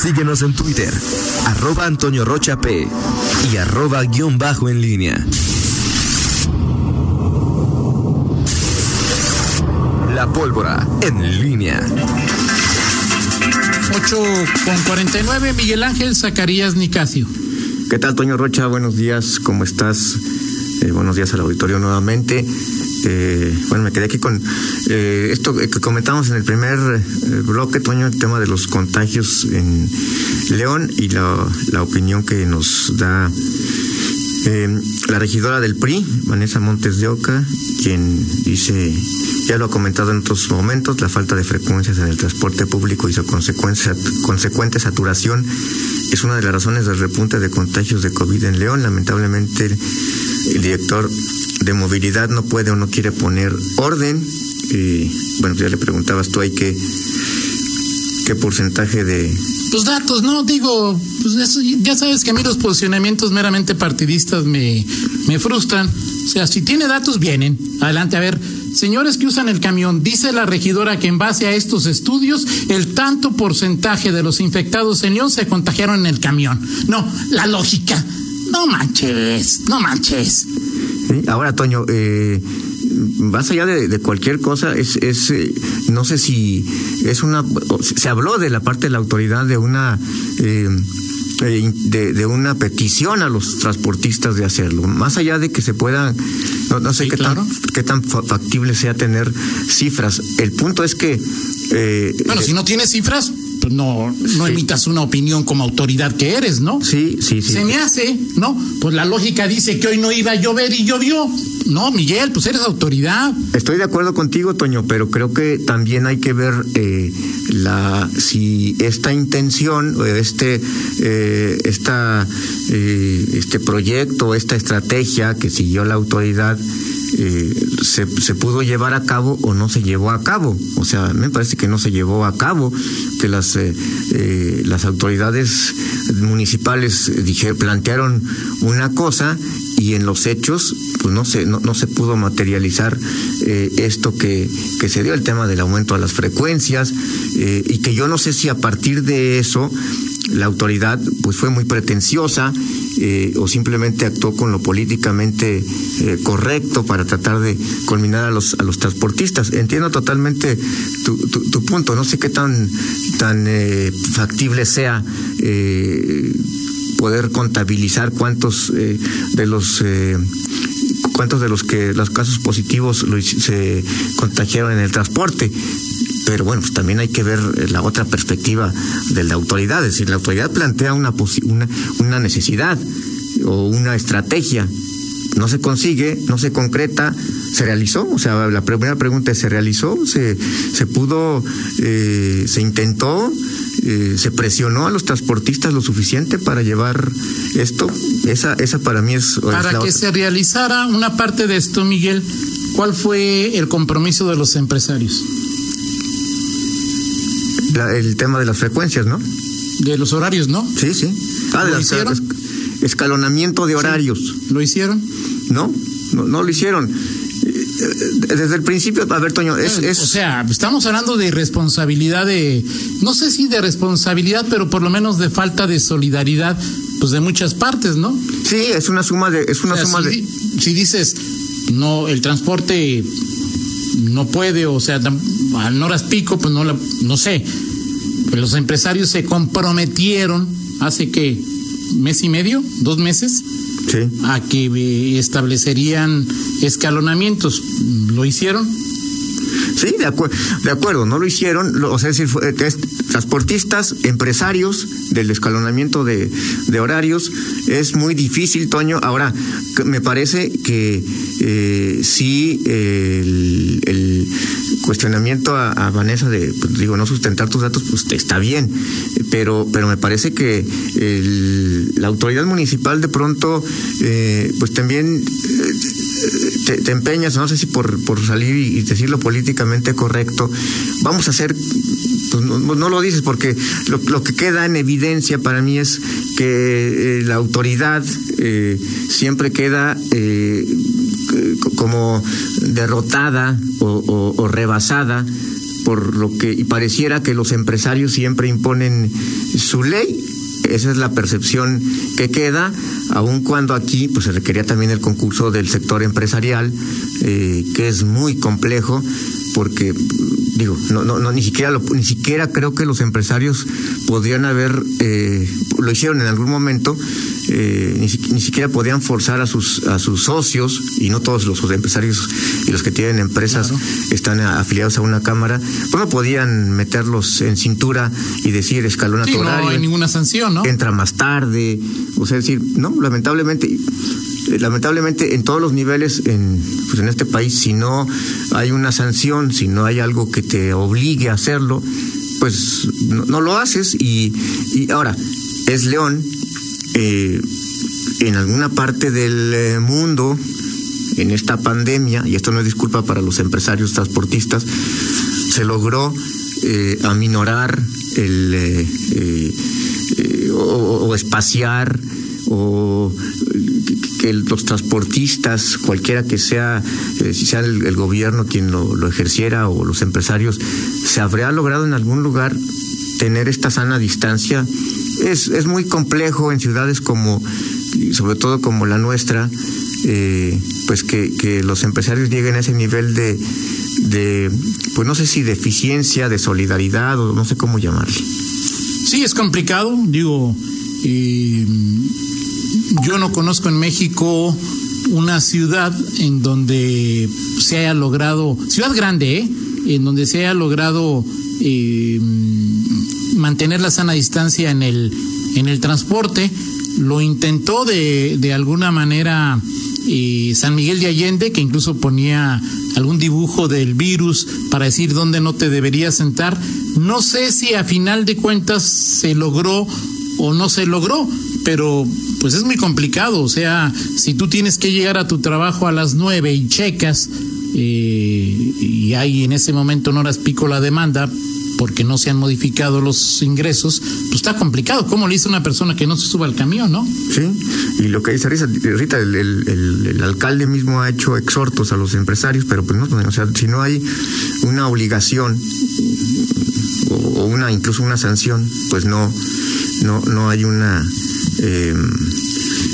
Síguenos en Twitter, arroba Antonio Rocha P y arroba guion bajo en línea. La pólvora en línea. 8 con 49, Miguel Ángel Zacarías Nicasio. ¿Qué tal, Toño Rocha? Buenos días, ¿cómo estás? Eh, buenos días al auditorio nuevamente. Eh, bueno, me quedé aquí con eh, esto que comentamos en el primer bloque, Toño, el tema de los contagios en León y la, la opinión que nos da la regidora del PRI, Vanessa Montes de Oca, quien dice, ya lo ha comentado en otros momentos, la falta de frecuencias en el transporte público y su consecuente saturación es una de las razones del repunte de contagios de COVID en León. Lamentablemente, el director de movilidad no puede o no quiere poner orden. Y bueno, ya le preguntabas tú ahí qué, qué porcentaje de... Pues datos, ¿no? Digo, pues ya sabes que a mí los posicionamientos meramente partidistas me, me frustran. O sea, si tiene datos, vienen. Adelante, a ver, Señores que usan el camión, dice la regidora que en base a estos estudios, el tanto porcentaje de los infectados en León se contagiaron en el camión. No, la lógica. No manches, no manches. ahora, Toño, eh, más allá de, cualquier cosa, es, es eh, no sé si es una, se habló de la parte de la autoridad de una eh, de, de, una petición a los transportistas de hacerlo. Más allá de que se pueda, no, sé qué, tan, qué tan factible sea tener cifras. El punto es que... Eh, bueno, si no tienes cifras, pues no, no emitas una opinión como autoridad que eres, ¿no? Sí, sí, sí. Se me hace, ¿no? Pues la lógica dice que hoy no iba a llover y llovió. No, Miguel, pues eres autoridad. Estoy de acuerdo contigo, Toño, pero creo que también hay que ver eh, la si esta intención, este, eh, esta, eh, este proyecto, esta estrategia que siguió la autoridad eh, se, se, pudo llevar a cabo o no se llevó a cabo. O sea, me parece que no se llevó a cabo, que las, las autoridades municipales dije, plantearon una cosa y en los hechos pues no se, no, se pudo materializar esto que, que se dio, el tema del aumento de las frecuencias, y que yo no sé si a partir de eso la autoridad pues fue muy pretenciosa eh, o simplemente actuó con lo políticamente eh, correcto para tratar de culminar a los a los transportistas. Entiendo totalmente tu, tu, punto. No sé qué tan tan eh, factible sea poder contabilizar cuántos de los cuántos de los que los casos positivos se contagiaron en el transporte. Pero bueno, pues también hay que ver eh, la otra perspectiva de la autoridad, es decir, la autoridad plantea una, una, una necesidad o una estrategia, no se consigue, no se concreta, se realizó, o sea, la primera pregunta es, ¿se realizó? ¿Se, se pudo, eh, se intentó, eh, se presionó a los transportistas lo suficiente para llevar esto? Esa, esa para mí es... Para que se realizara una parte de esto, Miguel, ¿cuál fue el compromiso de los empresarios? el tema de las frecuencias, ¿no? De los horarios, ¿no? Sí, sí. Ah, ¿Lo hicieron? Escalonamiento de horarios. ¿Lo hicieron? No, no, no lo hicieron eh, desde el principio, a ver, Toño, es, O sea, estamos hablando de responsabilidad de, no sé si de responsabilidad, pero por lo menos de falta de solidaridad, pues de muchas partes, ¿no? Sí, es una suma de, es una suma de. Si dices, no, el transporte no puede, o sea, a horas pico, pues no, la, no sé. Pero los empresarios se comprometieron hace que mes y medio, dos meses, a que eh, establecerían escalonamientos. ¿Lo hicieron? Sí, de, de acuerdo, no lo hicieron, o sea, es decir, transportistas, empresarios del escalonamiento de, horarios, es muy difícil, Toño. Ahora, me parece que eh, sí, el, el, cuestionamiento a, Vanessa de, pues, digo, no sustentar tus datos, pues está bien, pero, pero me parece que la autoridad municipal de pronto, eh, pues también eh, te, empeñas, no sé si por, por salir y decirlo políticamente correcto, vamos a hacer pues no, lo dices porque lo, que queda en evidencia para mí es que eh, la autoridad eh, siempre queda eh, como derrotada o, rebasada por lo que y pareciera que los empresarios siempre imponen su ley esa es la percepción que queda, aun cuando aquí pues se requería también el concurso del sector empresarial, eh, que es muy complejo, porque digo, no, ni siquiera ni siquiera creo que los empresarios podrían haber, eh, lo hicieron en algún momento, eh, ni, ni, siquiera podían forzar a sus a sus socios y no todos los empresarios y los que tienen empresas claro. están afiliados a una cámara, pues no podían meterlos en cintura y decir escalón sí, horario. No hay ninguna sanción, ¿no? Entra más tarde, o sea, decir, no, lamentablemente lamentablemente en todos los niveles en, pues en este país, si no hay una sanción, si no hay algo que te obligue a hacerlo, pues no, no lo haces y, y, ahora es León eh, en alguna parte del eh, mundo en esta pandemia y esto no es disculpa para los empresarios transportistas se logró eh, aminorar el o, espaciar o que los transportistas, cualquiera que sea, si sea el, gobierno quien lo, ejerciera o los empresarios, se habría logrado en algún lugar tener esta sana distancia. Es, es muy complejo en ciudades como, sobre todo como la nuestra, eh, pues que, que, los empresarios lleguen a ese nivel de, pues no sé si de eficiencia, de solidaridad o no sé cómo llamarle. Sí, es complicado, digo. Eh, yo no conozco en México una ciudad en donde se haya logrado, ciudad grande, ¿eh? en donde se haya logrado eh, mantener la sana distancia en el, en el transporte. Lo intentó de, de alguna manera eh, San Miguel de Allende, que incluso ponía algún dibujo del virus para decir dónde no te deberías sentar. No sé si a final de cuentas se logró o no se logró, pero pues es muy complicado. O sea, si tú tienes que llegar a tu trabajo a las nueve y checas eh, y hay en ese momento en horas pico la demanda porque no se han modificado los ingresos, pues está complicado. ¿Cómo le dice una persona que no se suba al camión, no? Sí, y lo que dice Rita, el, el, el, el alcalde mismo ha hecho exhortos a los empresarios, pero pues no, o sea, si no hay una obligación o una incluso una sanción, pues no, no, no hay una eh,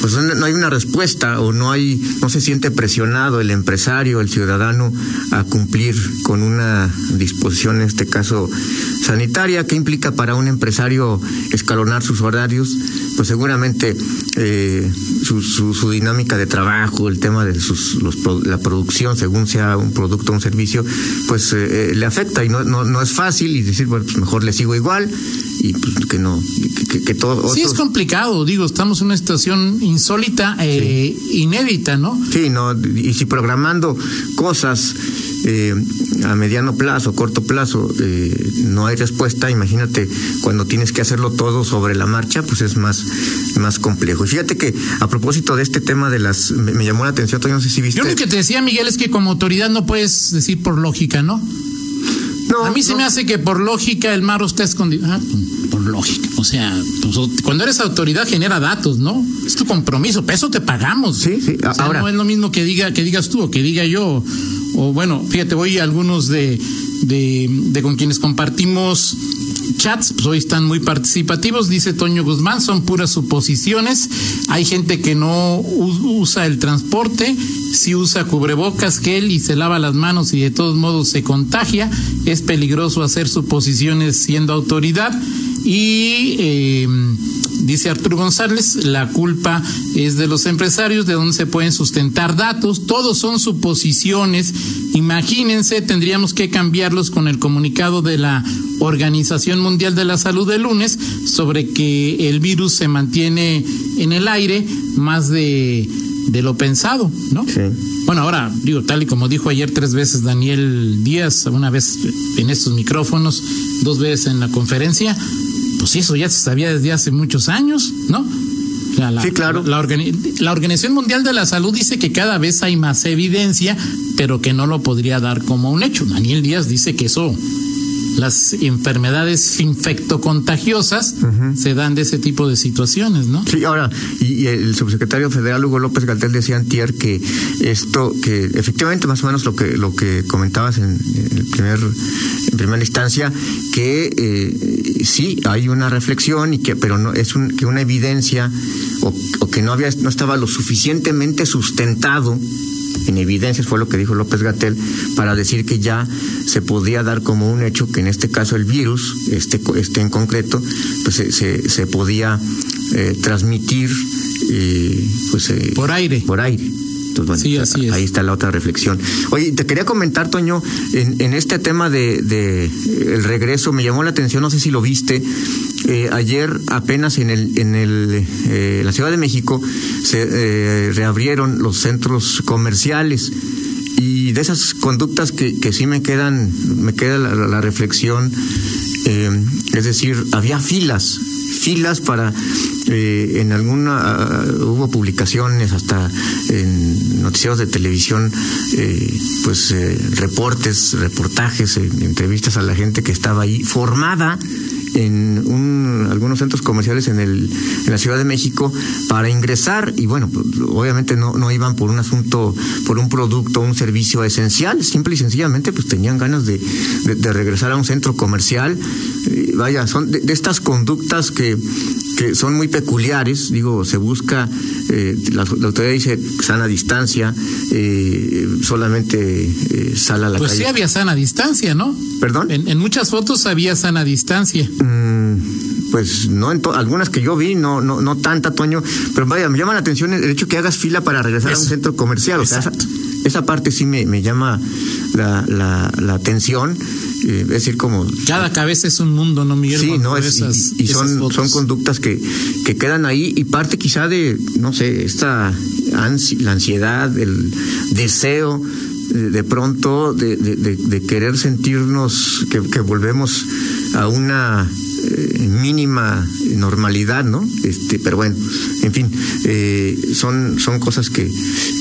pues no hay una respuesta o no hay, no se siente presionado el empresario, el ciudadano a cumplir con una disposición, en este caso sanitaria, que implica para un empresario escalonar sus horarios, pues seguramente eh, su, su, su, dinámica de trabajo, el tema de sus, los, la producción, según sea un producto o un servicio, pues eh, le afecta y no, no, no es fácil y decir, bueno, pues mejor le sigo igual y pues que no, que, que todo. Otros... Sí, es complicado, digo, estamos en una situación insólita, eh, sí. inédita, ¿no? Sí, no, y si programando cosas eh, a mediano plazo, corto plazo, eh, no hay respuesta, imagínate cuando tienes que hacerlo todo sobre la marcha, pues es más, más complejo. Y fíjate que a propósito de este tema de las, me, me llamó la atención, todavía no sé si viste. Yo lo que te decía, Miguel, es que como autoridad no puedes decir por lógica, ¿no? No, a mí se me hace que por lógica el mar está escondido. Ah, por lógica. O sea, pues, cuando eres autoridad genera datos, ¿no? Es tu compromiso. Peso te pagamos. Sí, sí. O sea, Ahora. no es lo mismo que diga que digas tú o que diga yo. O bueno, fíjate, voy a algunos de, de, de con quienes compartimos chats, pues hoy están muy participativos, dice Toño Guzmán, son puras suposiciones. Hay gente que no usa el transporte, si usa cubrebocas, gel y se lava las manos y de todos modos se contagia. Es peligroso hacer suposiciones siendo autoridad. Y eh, dice Arturo González, la culpa es de los empresarios, de donde se pueden sustentar datos, todos son suposiciones. Imagínense, tendríamos que cambiarlos con el comunicado de la Organización Mundial de la Salud del lunes sobre que el virus se mantiene en el aire más de, de lo pensado, ¿no? Sí. Bueno, ahora, digo, tal y como dijo ayer tres veces Daniel Díaz, una vez en estos micrófonos, dos veces en la conferencia, pues eso ya se sabía desde hace muchos años, ¿no? La, la, sí, claro. La, Organización Mundial de la Salud dice que cada vez hay más evidencia, pero que no lo podría dar como un hecho. Daniel Díaz dice que eso las enfermedades infectocontagiosas se dan de ese tipo de situaciones, ¿no? Sí, ahora, y, el subsecretario federal Hugo López Galtel decía antier que esto, que efectivamente más o menos lo que lo que comentabas en, el primer en primera instancia, que eh, sí hay una reflexión y que, pero no es un, que una evidencia o, o que no había no estaba lo suficientemente sustentado en evidencias, fue lo que dijo López Gatel, para decir que ya se podía dar como un hecho que en este caso el virus, este, este en concreto, pues se, se, podía eh, transmitir eh, pues, eh, por aire. Por aire. Entonces, sí, así es. ahí está la otra reflexión. Oye, te quería comentar, Toño, en, en este tema de, de, el regreso, me llamó la atención, no sé si lo viste, eh, ayer apenas en el en el eh, la Ciudad de México se eh, reabrieron los centros comerciales y de esas conductas que, que sí me quedan me queda la, reflexión es decir había filas filas para en alguna hubo publicaciones hasta en noticieros de televisión pues reportes reportajes entrevistas a la gente que estaba ahí formada en un, algunos centros comerciales en, el, en la Ciudad de México para ingresar y bueno, pues, obviamente no, no iban por un asunto, por un producto, un servicio esencial, simple y sencillamente pues tenían ganas de, de, regresar a un centro comercial. vaya, son de, estas conductas que, que son muy peculiares, digo, se busca, eh, la, autoridad dice sana distancia, eh, solamente eh, sala a la pues calle. Pues sí había sana distancia, ¿no? ¿Perdón? En, en muchas fotos había sana distancia. Mm, pues no, en algunas que yo vi, no, no, no tanta, Toño, pero vaya, me llama la atención el hecho que hagas fila para regresar a un centro comercial. O sea, esa, parte sí me, me llama la, la, la atención. Eh, es decir, como. Cada cabeza es un mundo, ¿no, Miguel? Sí, no, es, y, son, son conductas que, que quedan ahí y parte quizá de, no sé, esta la ansiedad, el deseo de pronto de, de, de, querer sentirnos que, que volvemos a una eh, mínima normalidad, ¿no? Este, pero bueno, en fin, eh, son, son cosas que,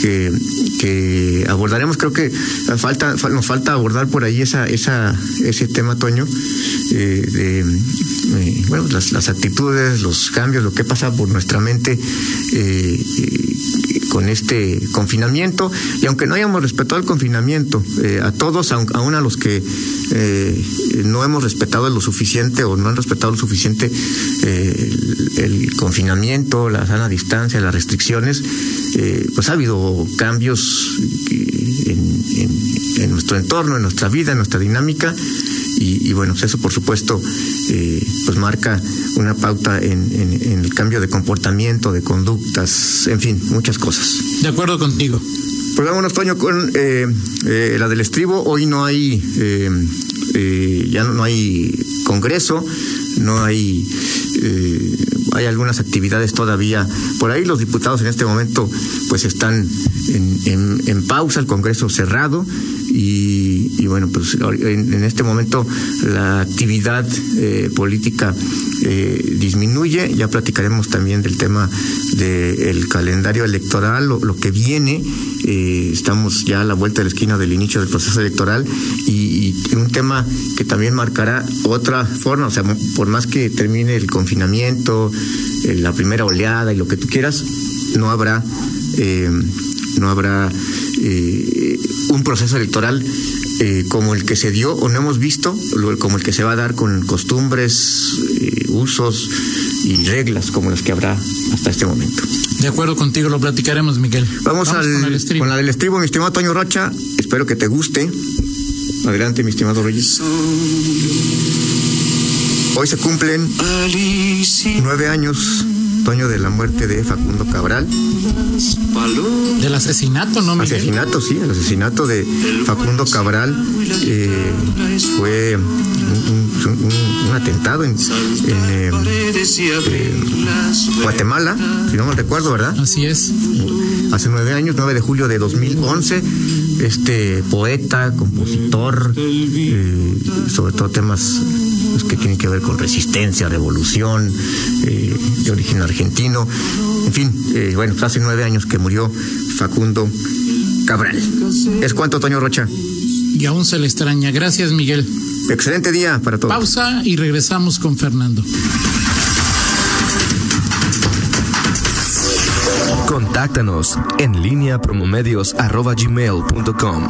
que, abordaremos. Creo que falta, nos falta abordar por ahí esa, esa, ese tema, Toño, eh, de eh, bueno, las, actitudes, los cambios, lo que pasa por nuestra mente eh, con este confinamiento. Y aunque no hayamos respetado el confinamiento, a todos, aún a los que no hemos respetado lo suficiente o no han respetado lo suficiente eh, el, confinamiento, la sana distancia, las restricciones, eh, pues ha habido cambios en, nuestro entorno, en nuestra vida, en nuestra dinámica. Y, bueno, pues eso por supuesto eh, pues marca una pauta en, el cambio de comportamiento, de conductas, en fin, muchas cosas. De acuerdo contigo. Pues vámonos, Toño, con la del estribo. Hoy no hay, ya no hay congreso, no hay, eh, hay algunas actividades todavía por ahí. Los diputados en este momento pues están en, en, pausa, el Congreso cerrado y, bueno, pues en, este momento la actividad eh, política eh, disminuye. Ya platicaremos también del tema del calendario electoral, lo, que viene. Eh, estamos ya a la vuelta de la esquina del inicio del proceso electoral y, un tema que también marcará otra forma, o sea, por más que termine el confinamiento, la primera oleada y lo que tú quieras, no habrá no habrá eh, un proceso electoral eh, como el que se dio o no hemos visto, como el que se va a dar con costumbres, eh, usos y reglas como las que habrá hasta este momento. De acuerdo contigo, lo platicaremos, Miguel. Vamos, al, con, la del estribo, mi estimado Toño Rocha. Espero que te guste. Adelante, mi estimado Reyes. Hoy se cumplen nueve años de la muerte de Facundo Cabral. Del asesinato, ¿no? Miguel? Asesinato, sí, el asesinato de Facundo Cabral eh, fue un, atentado en, eh, Guatemala, si no me recuerdo, ¿verdad? Así es. Hace nueve años, 9 de julio de 2011, este poeta, compositor, eh, sobre todo temas que tiene que ver con resistencia, revolución, eh, de origen argentino. En fin, eh, bueno, hace nueve años que murió Facundo Cabral. ¿Es cuánto, Toño Rocha? Y aún se le extraña. Gracias, Miguel. Excelente día para todos. Pausa y regresamos con Fernando. Contáctanos en línea promomedios.com